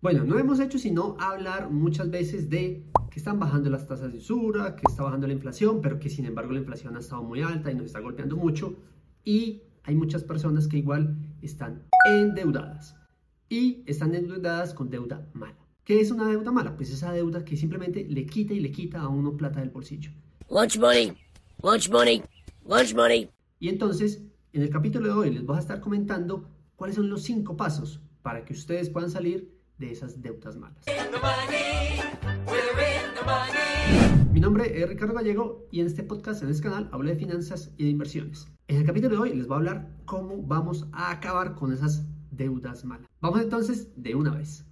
Bueno, no hemos hecho sino hablar muchas veces de que están bajando las tasas de usura, que está bajando la inflación, pero que sin embargo la inflación ha estado muy alta y nos está golpeando mucho. Y hay muchas personas que igual están endeudadas. Y están endeudadas con deuda mala. ¿Qué es una deuda mala? Pues esa deuda que simplemente le quita y le quita a uno plata del bolsillo. Lunch money, lunch money, lunch money. Y entonces, en el capítulo de hoy les voy a estar comentando cuáles son los cinco pasos para que ustedes puedan salir de esas deudas malas. Mi nombre es Ricardo Gallego y en este podcast, en este canal, hablo de finanzas y de inversiones. En el capítulo de hoy les voy a hablar cómo vamos a acabar con esas deudas malas. Vamos entonces de una vez.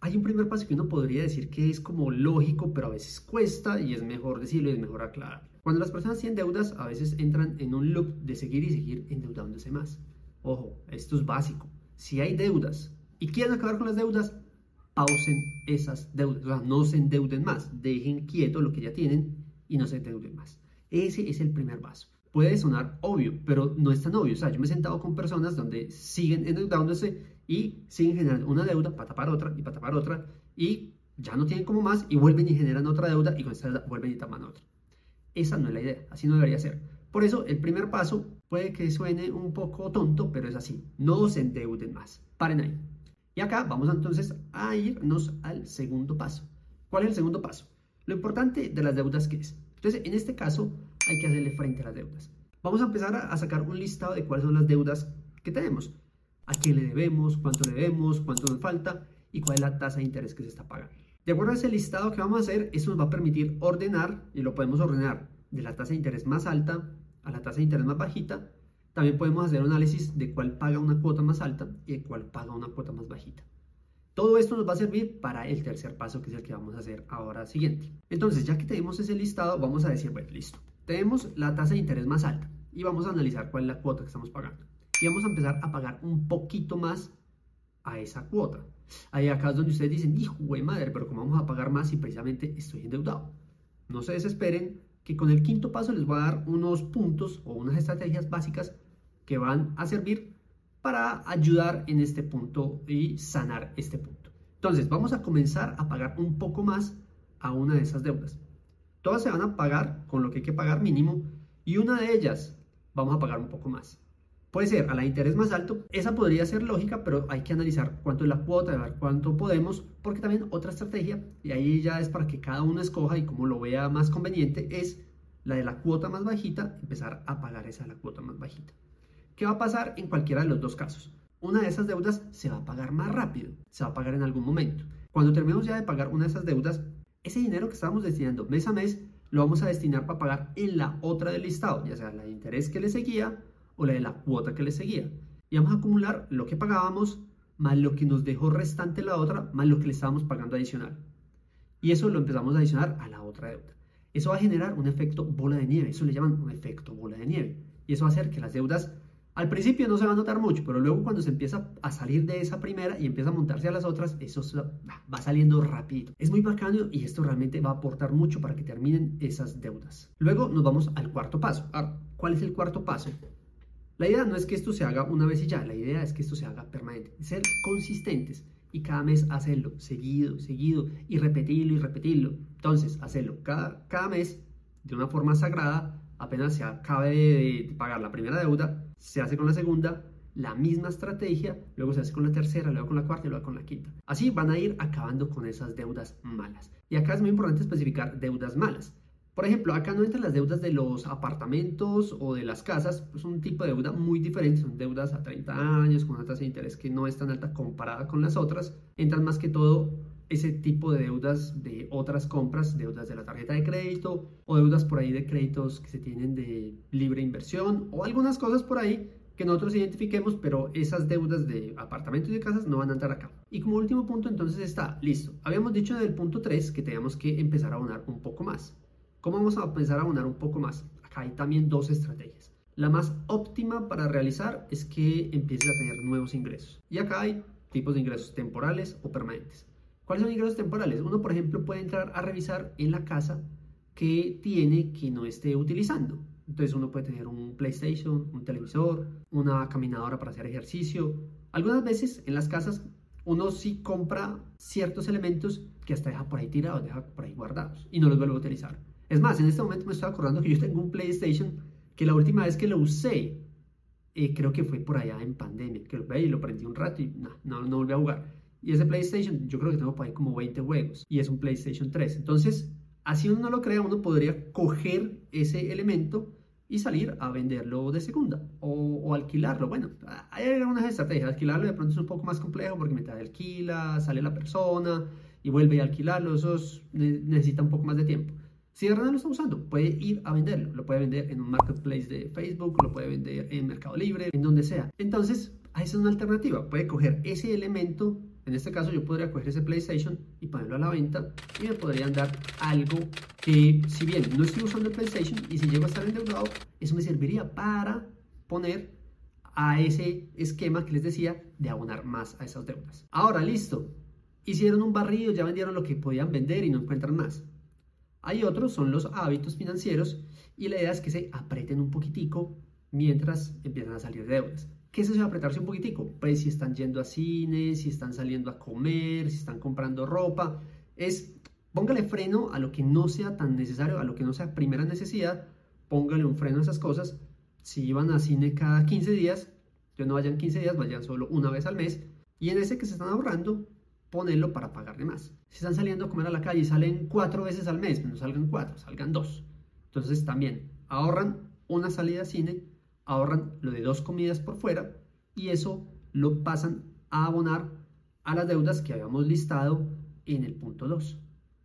Hay un primer paso que uno podría decir que es como lógico, pero a veces cuesta y es mejor decirlo y es mejor aclarar. Cuando las personas tienen deudas, a veces entran en un loop de seguir y seguir endeudándose más. Ojo, esto es básico. Si hay deudas y quieren acabar con las deudas, pausen esas deudas. O sea, no se endeuden más. Dejen quieto lo que ya tienen y no se endeuden más. Ese es el primer paso. Puede sonar obvio, pero no es tan obvio. O sea, yo me he sentado con personas donde siguen endeudándose y siguen generando una deuda para tapar otra y para tapar otra y ya no tienen como más y vuelven y generan otra deuda y con esta deuda vuelven y tapan otra. Esa no es la idea, así no debería ser. Por eso el primer paso puede que suene un poco tonto, pero es así. No se endeuden más. Paren ahí. Y acá vamos entonces a irnos al segundo paso. ¿Cuál es el segundo paso? Lo importante de las deudas que es. Entonces, en este caso, hay que hacerle frente a las deudas. Vamos a empezar a, sacar un listado de cuáles son las deudas que tenemos. A quién le debemos, cuánto le debemos, cuánto nos falta y cuál es la tasa de interés que se está pagando. De acuerdo a ese listado que vamos a hacer, eso nos va a permitir ordenar, y lo podemos ordenar de la tasa de interés más alta a la tasa de interés más bajita, también podemos hacer análisis de cuál paga una cuota más alta y de cuál paga una cuota más bajita. Todo esto nos va a servir para el tercer paso, que es el que vamos a hacer ahora siguiente. Entonces, ya que tenemos ese listado, vamos a decir, bueno, listo. Tenemos la tasa de interés más alta y vamos a analizar cuál es la cuota que estamos pagando. Y vamos a empezar a pagar un poquito más a esa cuota. Ahí acá es donde ustedes dicen, hijo de madre, pero ¿cómo vamos a pagar más si precisamente estoy endeudado? No se desesperen, que con el quinto paso les voy a dar unos puntos o unas estrategias básicas van a servir para ayudar en este punto y sanar este punto. Entonces, vamos a comenzar a pagar un poco más a una de esas deudas. Todas se van a pagar con lo que hay que pagar mínimo y una de ellas vamos a pagar un poco más. Puede ser a la interés más alto, esa podría ser lógica, pero hay que analizar cuánto es la cuota, ver cuánto podemos, porque también otra estrategia, y ahí ya es para que cada uno escoja y como lo vea más conveniente, es la de la cuota más bajita, empezar a pagar esa la cuota más bajita. ¿Qué va a pasar en cualquiera de los dos casos? Una de esas deudas se va a pagar más rápido, se va a pagar en algún momento. Cuando terminemos ya de pagar una de esas deudas, ese dinero que estábamos destinando mes a mes lo vamos a destinar para pagar en la otra del listado, ya sea la de interés que le seguía o la de la cuota que le seguía. Y vamos a acumular lo que pagábamos más lo que nos dejó restante la otra, más lo que le estábamos pagando adicional. Y eso lo empezamos a adicionar a la otra deuda. Eso va a generar un efecto bola de nieve, eso le llaman un efecto bola de nieve. Y eso va a hacer que las deudas al principio no se va a notar mucho, pero luego cuando se empieza a salir de esa primera y empieza a montarse a las otras, eso va saliendo rápido. Es muy bacano y esto realmente va a aportar mucho para que terminen esas deudas. Luego nos vamos al cuarto paso. ¿cuál es el cuarto paso? La idea no es que esto se haga una vez y ya, la idea es que esto se haga permanente, ser consistentes y cada mes hacerlo seguido, seguido y repetirlo y repetirlo. Entonces, hacerlo cada mes de una forma sagrada apenas se acabe de pagar la primera deuda, se hace con la segunda, la misma estrategia, luego se hace con la tercera, luego con la cuarta y luego con la quinta. Así van a ir acabando con esas deudas malas. Y acá es muy importante especificar deudas malas. Por ejemplo, acá no entran las deudas de los apartamentos o de las casas, es un tipo de deuda muy diferente, son deudas a 30 años con una tasa de interés que no es tan alta comparada con las otras. Entran más que todo ese tipo de deudas de otras compras, deudas de la tarjeta de crédito o deudas por ahí de créditos que se tienen de libre inversión o algunas cosas por ahí que nosotros identifiquemos, pero esas deudas de apartamentos y de casas no van a entrar acá. Y como último punto entonces está, listo. Habíamos dicho en el punto 3 que teníamos que empezar a abonar un poco más. ¿Cómo vamos a empezar a abonar un poco más? Acá hay también dos estrategias. La más óptima para realizar es que empieces a tener nuevos ingresos. Y acá hay tipos de ingresos temporales o permanentes. ¿Cuáles son ingresos temporales? Uno, por ejemplo, puede entrar a revisar en la casa que tiene que no esté utilizando. Entonces uno puede tener un PlayStation, un televisor, una caminadora para hacer ejercicio. Algunas veces en las casas uno sí compra ciertos elementos que hasta deja por ahí tirados, deja por ahí guardados y no los vuelve a utilizar. Es más, en este momento me estoy acordando que yo tengo un PlayStation que la última vez que lo usé, eh, creo que fue por allá en pandemia, que lo y lo prendí un rato y no, no, no volví a jugar. Y ese PlayStation, yo creo que tengo por ahí como 20 juegos y es un PlayStation 3. Entonces, así uno no lo crea, uno podría coger ese elemento y salir a venderlo de segunda o, alquilarlo. Bueno, hay algunas estrategias. Alquilarlo de pronto es un poco más complejo porque mientras alquila, sale la persona y vuelve a alquilarlo. Eso necesita un poco más de tiempo. Si de verdad lo está usando, puede ir a venderlo. Lo puede vender en un marketplace de Facebook, lo puede vender en Mercado Libre, en donde sea. Entonces, esa es una alternativa. Puede coger ese elemento en este caso yo podría coger ese PlayStation y ponerlo a la venta y me podrían dar algo que si bien no estoy usando el PlayStation y si llego a estar endeudado, eso me serviría para poner a ese esquema que les decía de abonar más a esas deudas. Ahora, listo. Hicieron un barrido, ya vendieron lo que podían vender y no encuentran más. Hay otros, son los hábitos financieros y la idea es que se aprieten un poquitico mientras empiezan a salir deudas. ¿Qué es eso de apretarse un poquitico? Pues si están yendo a cine, si están saliendo a comer, si están comprando ropa, es póngale freno a lo que no sea tan necesario, a lo que no sea primera necesidad, póngale un freno a esas cosas. Si iban a cine cada 15 días, ya no vayan 15 días, vayan solo una vez al mes. Y en ese que se están ahorrando, ponelo para pagarle más. Si están saliendo a comer a la calle y salen cuatro veces al mes, no salgan cuatro, salgan dos. Entonces también ahorran una salida a cine ahorran lo de dos comidas por fuera y eso lo pasan a abonar a las deudas que habíamos listado en el punto 2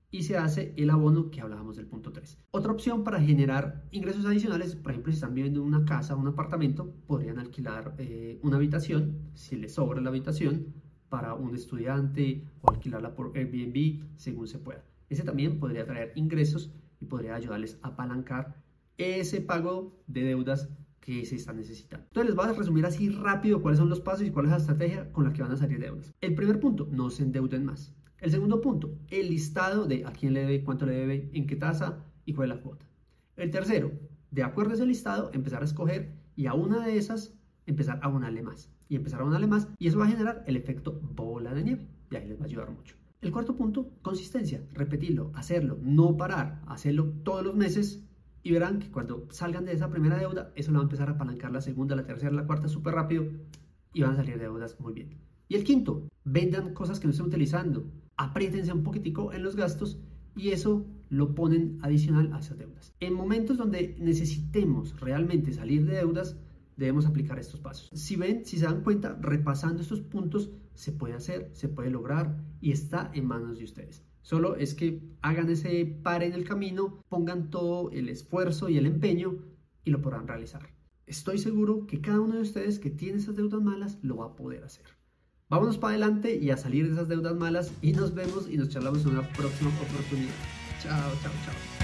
y se hace el abono que hablábamos del punto 3. Otra opción para generar ingresos adicionales, por ejemplo, si están viviendo en una casa o un apartamento, podrían alquilar eh, una habitación, si les sobra la habitación, para un estudiante o alquilarla por Airbnb, según se pueda. Ese también podría traer ingresos y podría ayudarles a apalancar ese pago de deudas que se está necesitando. Entonces les voy a resumir así rápido cuáles son los pasos y cuál es la estrategia con la que van a salir deudas. El primer punto, no se endeuden más. El segundo punto, el listado de a quién le debe, cuánto le debe, en qué tasa y cuál es la cuota. El tercero, de acuerdo a ese listado, empezar a escoger y a una de esas empezar a abonarle más y empezar a abonarle más y eso va a generar el efecto bola de nieve y ahí les va a ayudar mucho. El cuarto punto, consistencia, repetirlo, hacerlo, no parar, hacerlo todos los meses y verán que cuando salgan de esa primera deuda, eso le va a empezar a apalancar la segunda, la tercera, la cuarta súper rápido y van a salir deudas muy bien. Y el quinto, vendan cosas que no estén utilizando, apriétense un poquitico en los gastos y eso lo ponen adicional a esas deudas. En momentos donde necesitemos realmente salir de deudas, debemos aplicar estos pasos. Si ven, si se dan cuenta, repasando estos puntos, se puede hacer, se puede lograr y está en manos de ustedes. Solo es que hagan ese par en el camino, pongan todo el esfuerzo y el empeño y lo podrán realizar. Estoy seguro que cada uno de ustedes que tiene esas deudas malas lo va a poder hacer. Vámonos para adelante y a salir de esas deudas malas y nos vemos y nos charlamos en una próxima oportunidad. Chao, chao, chao.